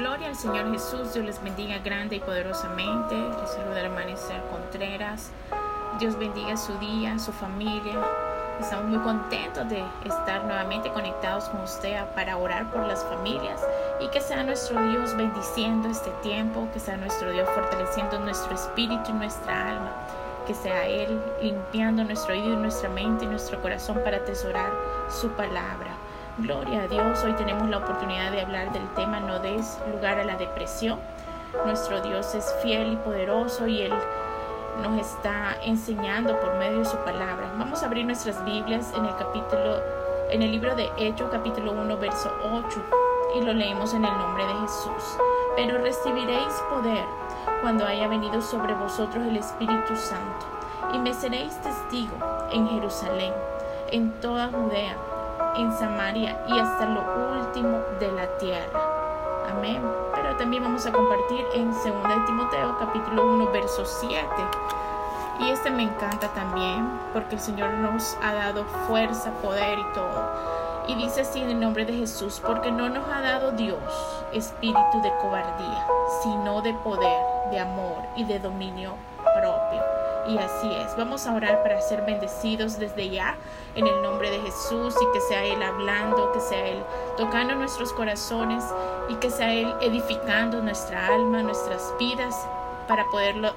Gloria al Señor Jesús, Dios les bendiga grande y poderosamente. Les saluda hermana Contreras. Dios bendiga su día, su familia. Estamos muy contentos de estar nuevamente conectados con usted para orar por las familias y que sea nuestro Dios bendiciendo este tiempo, que sea nuestro Dios fortaleciendo nuestro espíritu y nuestra alma, que sea Él limpiando nuestro oído y nuestra mente y nuestro corazón para atesorar su palabra. Gloria a Dios, hoy tenemos la oportunidad de hablar del tema no des lugar a la depresión. Nuestro Dios es fiel y poderoso y Él nos está enseñando por medio de su palabra. Vamos a abrir nuestras Biblias en el capítulo, en el libro de Hechos, capítulo 1, verso 8, y lo leemos en el nombre de Jesús. Pero recibiréis poder cuando haya venido sobre vosotros el Espíritu Santo, y me seréis testigo en Jerusalén, en toda Judea en Samaria y hasta lo último de la tierra. Amén. Pero también vamos a compartir en 2 Timoteo capítulo 1 verso 7. Y este me encanta también porque el Señor nos ha dado fuerza, poder y todo. Y dice así en el nombre de Jesús, porque no nos ha dado Dios espíritu de cobardía, sino de poder, de amor y de dominio propio. Y así es. Vamos a orar para ser bendecidos desde ya en el nombre de Jesús y que sea Él hablando, que sea Él tocando nuestros corazones y que sea Él edificando nuestra alma, nuestras vidas para poderlo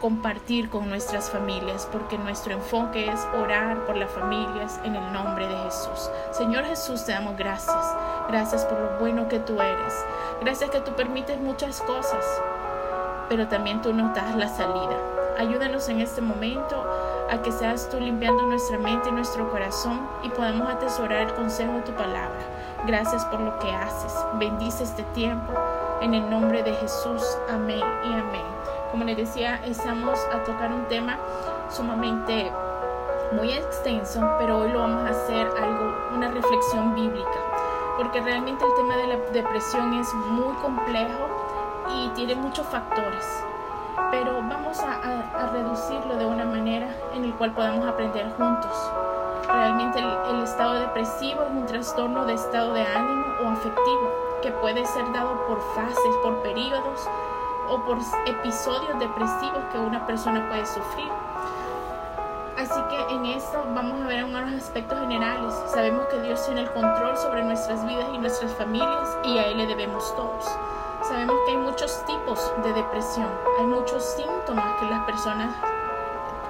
compartir con nuestras familias, porque nuestro enfoque es orar por las familias en el nombre de Jesús. Señor Jesús, te damos gracias. Gracias por lo bueno que tú eres. Gracias que tú permites muchas cosas, pero también tú nos das la salida. Ayúdanos en este momento a que seas tú limpiando nuestra mente y nuestro corazón y podamos atesorar el consejo de tu palabra. Gracias por lo que haces. Bendice este tiempo en el nombre de Jesús. Amén y amén. Como les decía, estamos a tocar un tema sumamente muy extenso, pero hoy lo vamos a hacer algo, una reflexión bíblica, porque realmente el tema de la depresión es muy complejo y tiene muchos factores pero vamos a, reducirlo de una manera en el cual podamos aprender juntos. Realmente el, estado depresivo es un trastorno de estado de ánimo o afectivo que puede ser dado por fases, por periodos o por episodios depresivos que una persona puede sufrir. Así que en esto vamos a ver unos aspectos generales. Sabemos que Dios tiene el control sobre nuestras vidas y nuestras familias y a Él le debemos todos. Sabemos que hay muchos tipos de depresión, hay muchos síntomas que las personas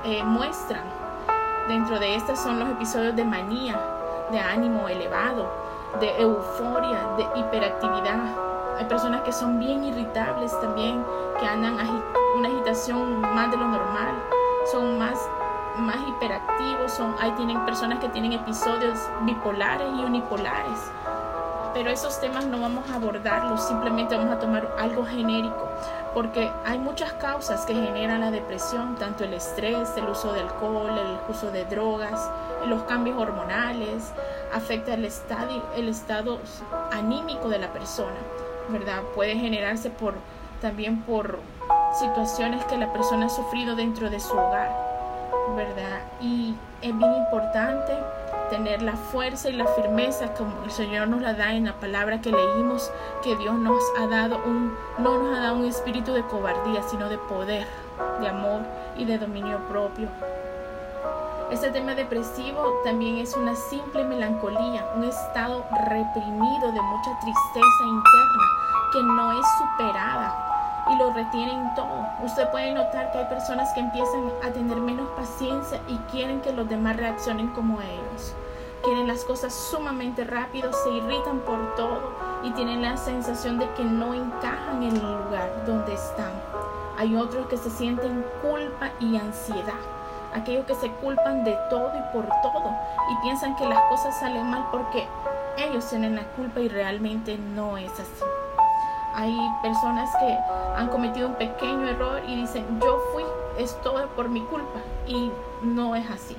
eh, muestran. Dentro de estas son los episodios de manía, de ánimo elevado, de euforia, de hiperactividad. Hay personas que son bien irritables también, que andan una agitación más de lo normal, son más, más hiperactivos, son, hay tienen personas que tienen episodios bipolares y unipolares pero esos temas no vamos a abordarlos, simplemente vamos a tomar algo genérico, porque hay muchas causas que generan la depresión, tanto el estrés, el uso de alcohol, el uso de drogas, los cambios hormonales, afecta el estado, el estado anímico de la persona, ¿verdad? Puede generarse por, también por situaciones que la persona ha sufrido dentro de su hogar, ¿verdad? Y es bien importante tener la fuerza y la firmeza como el Señor nos la da en la palabra que leímos, que Dios nos ha dado un, no nos ha dado un espíritu de cobardía, sino de poder, de amor y de dominio propio. Este tema depresivo también es una simple melancolía, un estado reprimido de mucha tristeza interna que no es superada y lo retienen todo. Usted puede notar que hay personas que empiezan a tener menos paciencia y quieren que los demás reaccionen como ellos. Quieren las cosas sumamente rápido, se irritan por todo y tienen la sensación de que no encajan en el lugar donde están. Hay otros que se sienten culpa y ansiedad. Aquellos que se culpan de todo y por todo y piensan que las cosas salen mal porque ellos tienen la culpa y realmente no es así. Hay personas que han cometido un pequeño error y dicen, yo fui, es todo por mi culpa. Y no es así.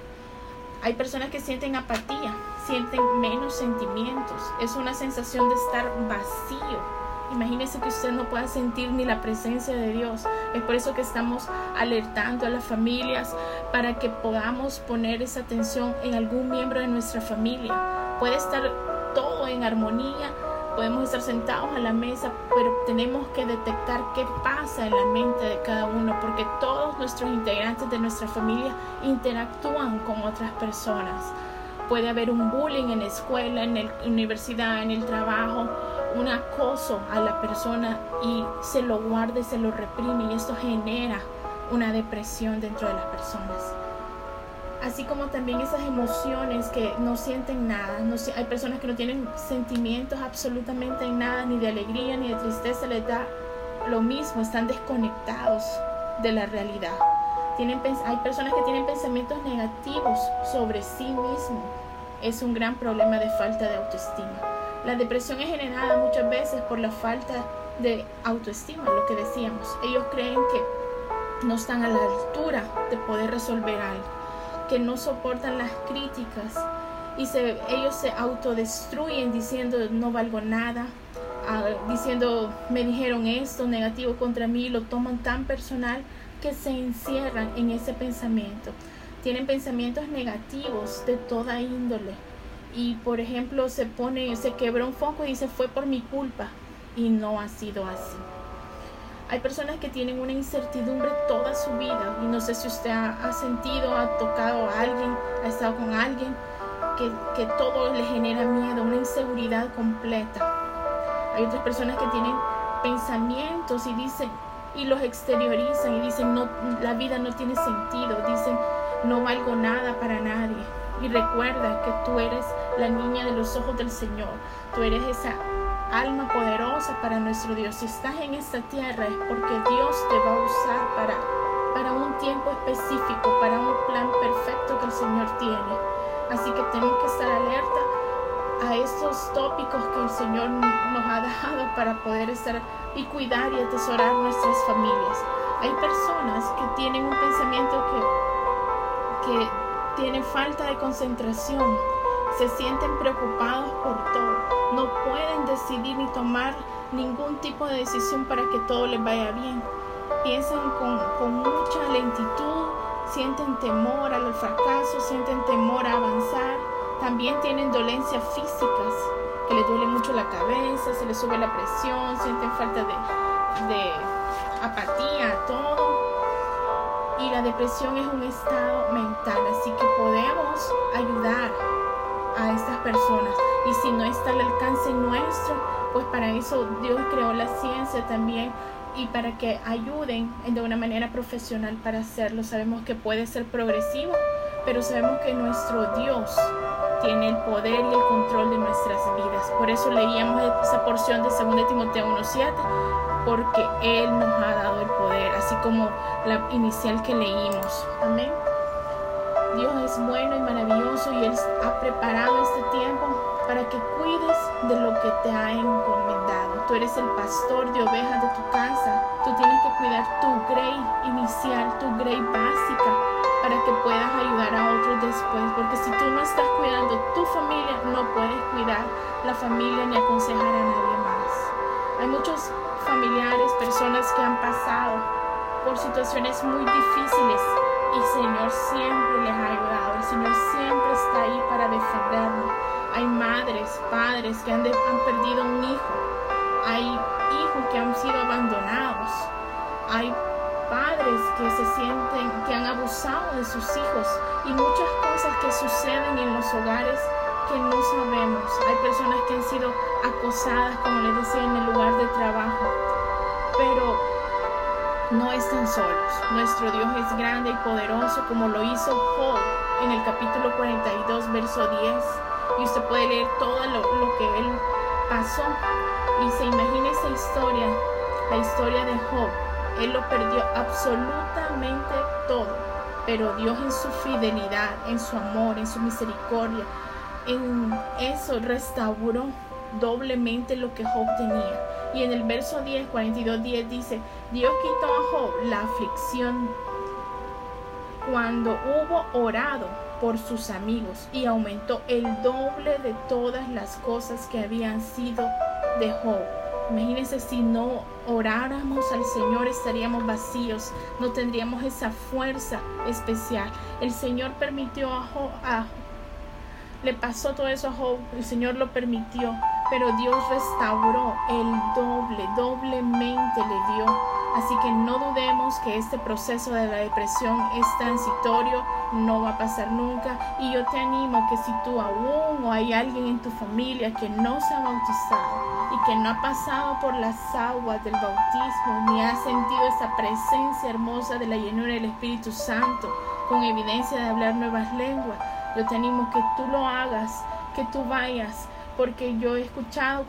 Hay personas que sienten apatía, sienten menos sentimientos. Es una sensación de estar vacío. Imagínese que usted no pueda sentir ni la presencia de Dios. Es por eso que estamos alertando a las familias para que podamos poner esa atención en algún miembro de nuestra familia. Puede estar todo en armonía, Podemos estar sentados a la mesa, pero tenemos que detectar qué pasa en la mente de cada uno, porque todos nuestros integrantes de nuestra familia interactúan con otras personas. Puede haber un bullying en la escuela, en la universidad, en el trabajo, un acoso a la persona y se lo guarda y se lo reprime y esto genera una depresión dentro de las personas así como también esas emociones que no sienten nada. No, hay personas que no tienen sentimientos absolutamente en nada, ni de alegría ni de tristeza, les da lo mismo, están desconectados de la realidad. Tienen, hay personas que tienen pensamientos negativos sobre sí mismos. Es un gran problema de falta de autoestima. La depresión es generada muchas veces por la falta de autoestima, lo que decíamos. Ellos creen que no están a la altura de poder resolver algo que no soportan las críticas y ellos se autodestruyen diciendo no valgo nada, ah, diciendo me dijeron esto negativo contra mí, lo toman tan personal que se encierran en ese pensamiento. Tienen pensamientos negativos de toda índole y por ejemplo se pone, se quebró un foco y dice fue por mi culpa y no ha sido así. Hay personas que tienen una incertidumbre toda su vida y no sé si usted ha, sentido, ha tocado a alguien, ha estado con alguien que, que todo le genera miedo, una inseguridad completa. Hay otras personas que tienen pensamientos y dicen y los exteriorizan y dicen no la vida no tiene sentido, dicen no valgo nada para nadie. Y recuerda que tú eres la niña de los ojos del Señor. Tú eres esa alma poderosa para nuestro Dios. Si estás en esta tierra es porque Dios te va a usar para, para un tiempo específico, para un plan perfecto que el Señor tiene. Así que tenemos que estar alerta a estos tópicos que el Señor nos ha dado para poder estar y cuidar y atesorar nuestras familias. Hay personas que tienen un pensamiento que, que tiene falta de concentración, se sienten preocupados por todo, decidir ni tomar ningún tipo de decisión para que todo les vaya bien. Piensan con, mucha lentitud, sienten temor al fracaso, sienten temor a avanzar, también tienen dolencias físicas, que les duele mucho la cabeza, se les sube la presión, sienten falta de, de apatía, todo. Y la depresión es un estado mental, así que podemos ayudar a estas personas. Y si no está al alcance nuestro, pues para eso Dios creó la ciencia también y para que ayuden de una manera profesional para hacerlo. Sabemos que puede ser progresivo, pero sabemos que nuestro Dios tiene el poder y el control de nuestras vidas. Por eso leíamos esa porción de 2 Timoteo 1.7, porque Él nos ha dado el poder, así como la inicial que leímos. Amén. Dios es bueno y maravilloso y Él ha preparado este tiempo para que cuides de lo que te ha encomendado. Tú eres el pastor de ovejas de tu casa. Tú tienes que cuidar tu grey inicial, tu grey básica, para que puedas ayudar a otros después. Porque si tú no estás cuidando tu familia, no puedes cuidar la familia ni aconsejar a nadie más. Hay muchos familiares, personas que han pasado por situaciones muy difíciles y el Señor siempre les ha ayudado. El Señor siempre está ahí para defendernos. Hay madres, padres que han, han perdido un hijo. Hay hijos que han sido abandonados. Hay padres que se sienten que han abusado de sus hijos y muchas cosas que suceden en los hogares que no sabemos. Hay personas que han sido acosadas, como les decía, en el lugar de trabajo. Pero no están solos. Nuestro Dios es grande y poderoso como lo hizo Job en el capítulo 42, verso 10. Y usted puede leer todo lo, que él pasó. Y se imagina esa historia, la historia de Job. Él lo perdió absolutamente todo. Pero Dios en su fidelidad, en su amor, en su misericordia, en eso restauró doblemente lo que Job tenía. Y en el verso 10, 42, 10 dice, Dios quitó a Job la aflicción cuando hubo orado por sus amigos y aumentó el doble de todas las cosas que habían sido de Job. Imagínense si no oráramos al Señor estaríamos vacíos, no tendríamos esa fuerza especial. El Señor permitió a Job, le pasó todo eso a Job, el Señor lo permitió pero Dios restauró el doble, doblemente le dio. Así que no dudemos que este proceso de la depresión es transitorio, no va a pasar nunca. Y yo te animo que si tú aún o hay alguien en tu familia que no se ha bautizado y que no ha pasado por las aguas del bautismo, ni ha sentido esa presencia hermosa de la llenura del Espíritu Santo, con evidencia de hablar nuevas lenguas, yo te animo que tú lo hagas, que tú vayas, porque yo he escuchado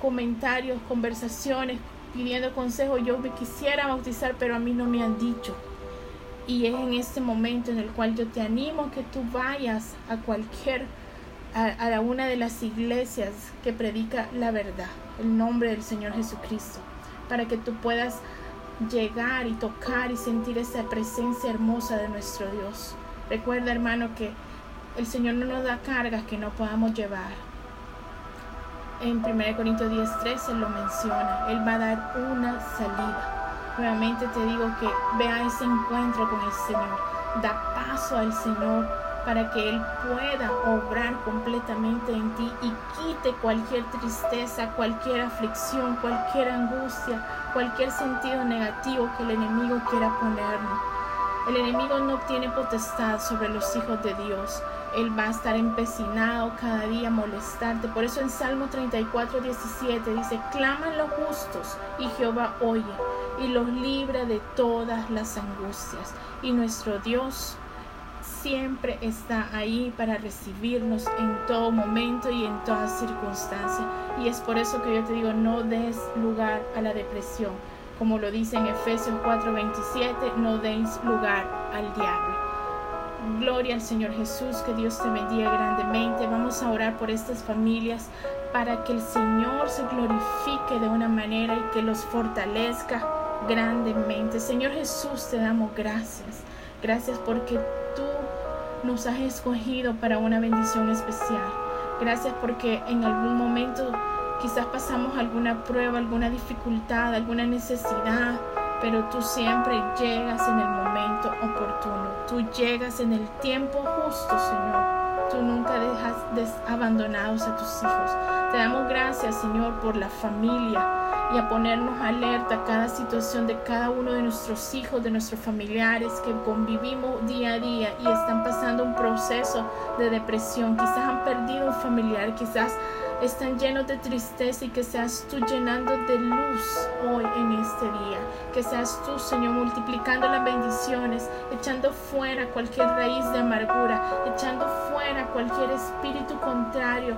comentarios, conversaciones, pidiendo consejo. Yo me quisiera bautizar, pero a mí no me han dicho. Y es en este momento en el cual yo te animo que tú vayas a cualquier, a, a una de las iglesias que predica la verdad, el nombre del Señor Jesucristo, para que tú puedas llegar y tocar y sentir esa presencia hermosa de nuestro Dios. Recuerda, hermano, que el Señor no nos da cargas que no podamos llevar. En 1 Corintios 10:13 Él lo menciona. Él va a dar una salida. Nuevamente te digo que vea ese encuentro con el Señor. Da paso al Señor para que Él pueda obrar completamente en ti y quite cualquier tristeza, cualquier aflicción, cualquier angustia, cualquier sentido negativo que el enemigo quiera ponernos. El enemigo no tiene potestad sobre los hijos de Dios. Él va a estar empecinado cada día a molestarte. Por eso en Salmo 34, 17 dice, claman los justos y Jehová oye y los libra de todas las angustias. Y nuestro Dios siempre está ahí para recibirnos en todo momento y en toda circunstancia. Y es por eso que yo te digo, no des lugar a la depresión. Como lo dice en Efesios 4:27, no deis lugar al diablo. Gloria al Señor Jesús, que Dios te bendiga grandemente. Vamos a orar por estas familias para que el Señor se glorifique de una manera y que los fortalezca grandemente. Señor Jesús, te damos gracias. Gracias porque tú nos has escogido para una bendición especial. Gracias porque en algún momento quizás pasamos alguna prueba, alguna dificultad, alguna necesidad pero tú siempre llegas en el momento oportuno. Tú llegas en el tiempo justo, Señor. Tú nunca dejas abandonados a tus hijos. Te damos gracias, Señor, por la familia y a ponernos alerta a cada situación de cada uno de nuestros hijos, de nuestros familiares que convivimos día a día y están pasando un proceso de depresión. Quizás han perdido un familiar, quizás están llenos de tristeza y que seas tú llenando de luz hoy en este día. Que seas tú, Señor, multiplicando las bendiciones, echando fuera cualquier raíz de amargura, echando fuera cualquier espíritu contrario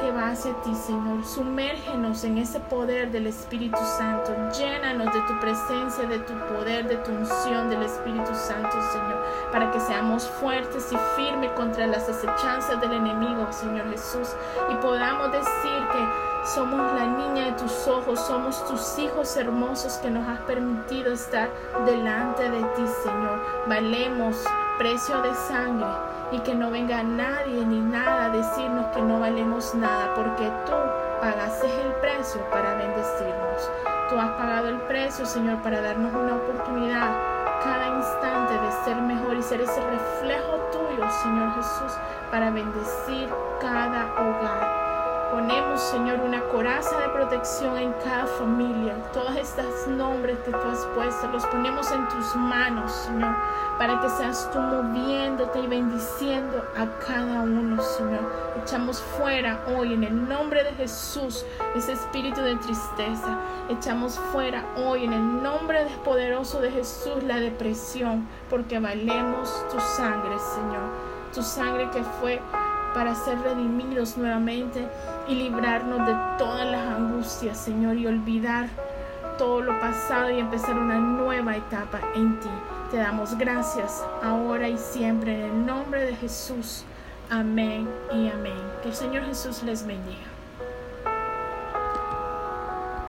que va hacia ti, Señor. Sumérgenos en ese poder del Espíritu Santo. Llénanos de tu presencia, de tu poder, de tu unción del Espíritu Santo, Señor, para que seamos fuertes y firmes contra las acechanzas del enemigo, Señor Jesús, y podamos decir que somos la niña de tus ojos, somos tus hijos hermosos que nos has permitido estar delante de ti, Señor. Valemos precio de sangre y que no venga nadie ni nada a decirnos que no valemos nada, porque tú pagaste el precio para bendecirnos. Tú has pagado el precio, Señor, para darnos una oportunidad cada instante de ser mejor y ser ese reflejo tuyo, Señor Jesús, para bendecir cada hogar. Ponemos, Señor, una coraza de protección en cada familia. Todos estos nombres que tú has puesto, los ponemos en tus manos, Señor, para que seas tú moviéndote y bendiciendo a cada uno, Señor. Echamos fuera hoy, en el nombre de Jesús, ese espíritu de tristeza. Echamos fuera hoy, en el nombre poderoso de Jesús, la depresión, porque valemos tu sangre, Señor. Tu sangre que fue para ser redimidos nuevamente y librarnos de todas las angustias, Señor, y olvidar todo lo pasado y empezar una nueva etapa en ti. Te damos gracias ahora y siempre en el nombre de Jesús. Amén y amén. Que el Señor Jesús les bendiga.